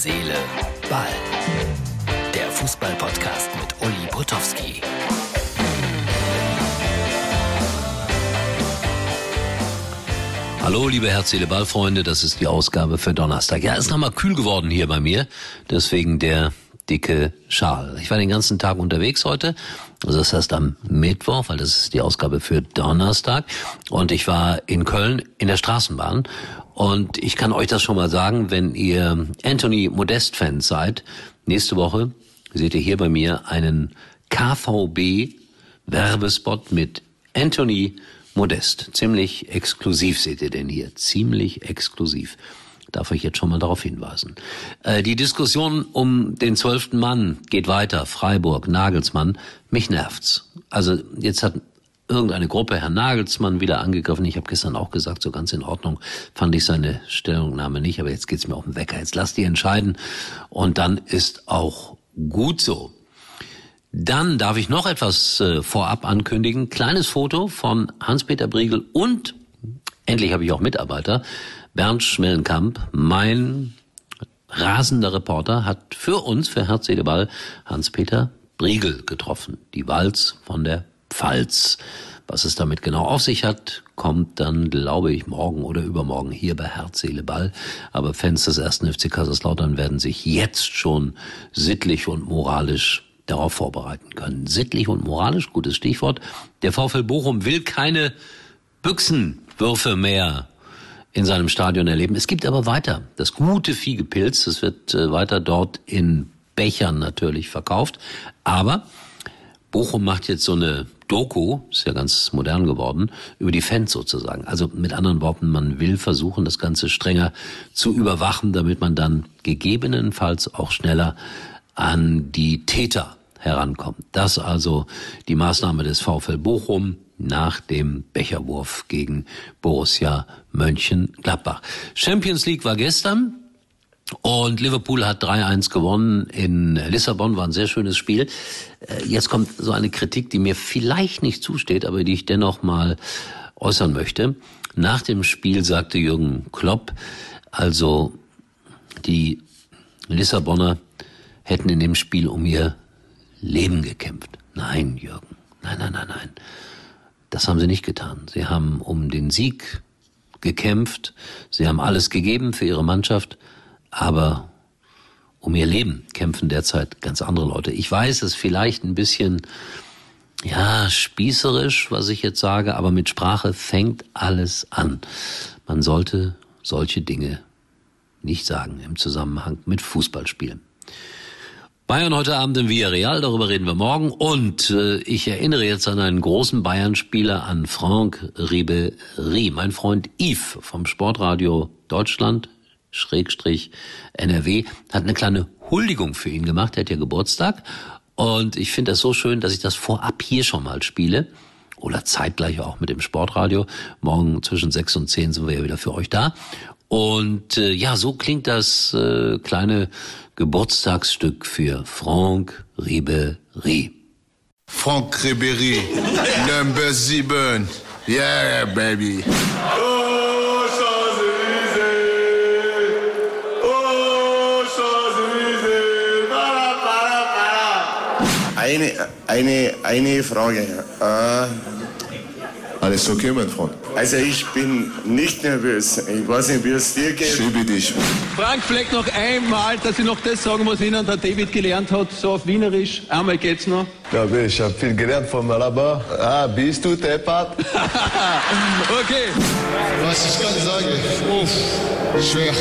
Seele, Ball. Der Fußball-Podcast mit Uli Potowski. Hallo, liebe Herz, Seele, Ball-Freunde, das ist die Ausgabe für Donnerstag. Ja, ist nochmal kühl geworden hier bei mir, deswegen der dicke Schal. Ich war den ganzen Tag unterwegs heute, also das heißt am Mittwoch, weil das ist die Ausgabe für Donnerstag. Und ich war in Köln in der Straßenbahn. Und ich kann euch das schon mal sagen, wenn ihr Anthony Modest-Fans seid, nächste Woche seht ihr hier bei mir einen KVB-Werbespot mit Anthony Modest. Ziemlich exklusiv seht ihr den hier. Ziemlich exklusiv. Darf ich jetzt schon mal darauf hinweisen. Äh, die Diskussion um den zwölften Mann geht weiter. Freiburg, Nagelsmann. Mich nervt's. Also jetzt hat irgendeine Gruppe Herrn Nagelsmann wieder angegriffen. Ich habe gestern auch gesagt, so ganz in Ordnung fand ich seine Stellungnahme nicht. Aber jetzt geht's mir auf den Wecker. Jetzt lasst die entscheiden. Und dann ist auch gut so. Dann darf ich noch etwas äh, vorab ankündigen. Kleines Foto von Hans-Peter Briegel und endlich habe ich auch Mitarbeiter. Bernd Schmellenkamp, mein rasender Reporter, hat für uns, für Herz, Seele, Ball, Hans-Peter Briegel getroffen. Die Walz von der Pfalz. Was es damit genau auf sich hat, kommt dann, glaube ich, morgen oder übermorgen hier bei Herz, Seele, Ball. Aber Fans des ersten FC Kaiserslautern werden sich jetzt schon sittlich und moralisch darauf vorbereiten können. Sittlich und moralisch, gutes Stichwort. Der VfL Bochum will keine Büchsenwürfe mehr in seinem Stadion erleben. Es gibt aber weiter das gute Viehgepilz. Das wird äh, weiter dort in Bechern natürlich verkauft. Aber Bochum macht jetzt so eine Doku, ist ja ganz modern geworden, über die Fans sozusagen. Also mit anderen Worten, man will versuchen, das Ganze strenger zu überwachen, damit man dann gegebenenfalls auch schneller an die Täter herankommt. Das also die Maßnahme des VfL Bochum nach dem Becherwurf gegen Borussia Mönchengladbach. Champions League war gestern. Und Liverpool hat 3-1 gewonnen in Lissabon, war ein sehr schönes Spiel. Äh, jetzt kommt so eine Kritik, die mir vielleicht nicht zusteht, aber die ich dennoch mal äußern möchte. Nach dem Spiel sagte Jürgen Klopp, also die Lissabonner hätten in dem Spiel um ihr Leben gekämpft. Nein, Jürgen, nein, nein, nein, nein. Das haben sie nicht getan. Sie haben um den Sieg gekämpft, sie haben alles gegeben für ihre Mannschaft, aber um ihr Leben kämpfen derzeit ganz andere Leute. Ich weiß, es vielleicht ein bisschen, ja, spießerisch, was ich jetzt sage, aber mit Sprache fängt alles an. Man sollte solche Dinge nicht sagen im Zusammenhang mit Fußballspielen. Bayern heute Abend in Villarreal, darüber reden wir morgen. Und äh, ich erinnere jetzt an einen großen Bayern-Spieler, an Franck Ribery. Mein Freund Yves vom Sportradio Deutschland, Schrägstrich NRW, hat eine kleine Huldigung für ihn gemacht. Er hat ja Geburtstag. Und ich finde das so schön, dass ich das vorab hier schon mal spiele. Oder zeitgleich auch mit dem Sportradio. Morgen zwischen sechs und zehn sind wir ja wieder für euch da. Und äh, ja, so klingt das äh, kleine Geburtstagsstück für Franck Ribery. Franck Ribery, number sieben. Yeah, baby. Eine, eine, eine Frage. Äh, Alles okay, mein Freund? also ich bin nicht nervös. Ich weiß nicht, wie es dir geht. Schiebe dich. Frank, vielleicht noch einmal, dass ich noch das sagen was Ihnen der David gelernt hat, so auf Wienerisch. Einmal geht's noch. Ja, ich habe viel gelernt von Malaba. Ah, bist du deppert? Okay. Was ich kann sagen, uff, schwer.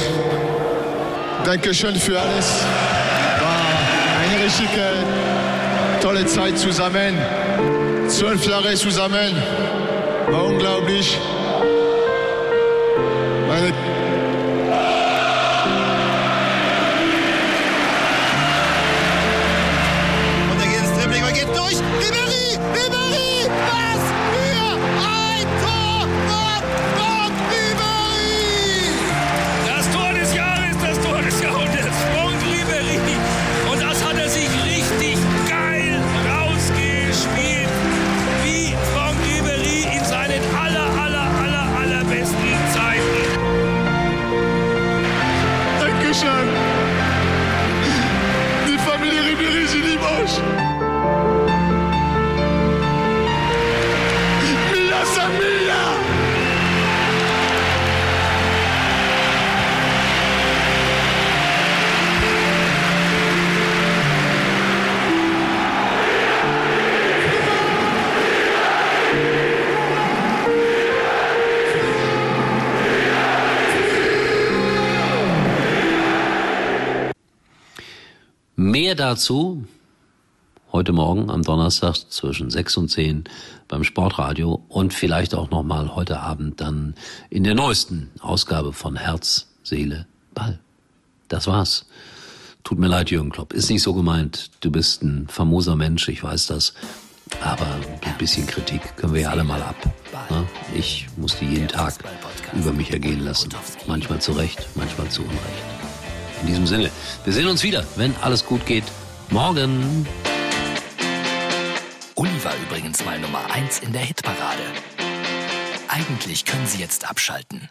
Dankeschön für alles. War eine richtig äh, tolle Zeit zusammen. Zwölf Jahre zusammen. War unglaublich. Mehr dazu heute Morgen am Donnerstag zwischen 6 und 10 beim Sportradio und vielleicht auch nochmal heute Abend dann in der neuesten Ausgabe von Herz, Seele, Ball. Das war's. Tut mir leid, Jürgen Klopp. Ist nicht so gemeint. Du bist ein famoser Mensch, ich weiß das. Aber ein bisschen Kritik können wir ja alle mal ab. Ne? Ich muss die jeden Tag über mich ergehen lassen. Manchmal zu Recht, manchmal zu Unrecht. In diesem Sinne, wir sehen uns wieder, wenn alles gut geht. Morgen. Uli war übrigens mal Nummer 1 in der Hitparade. Eigentlich können Sie jetzt abschalten.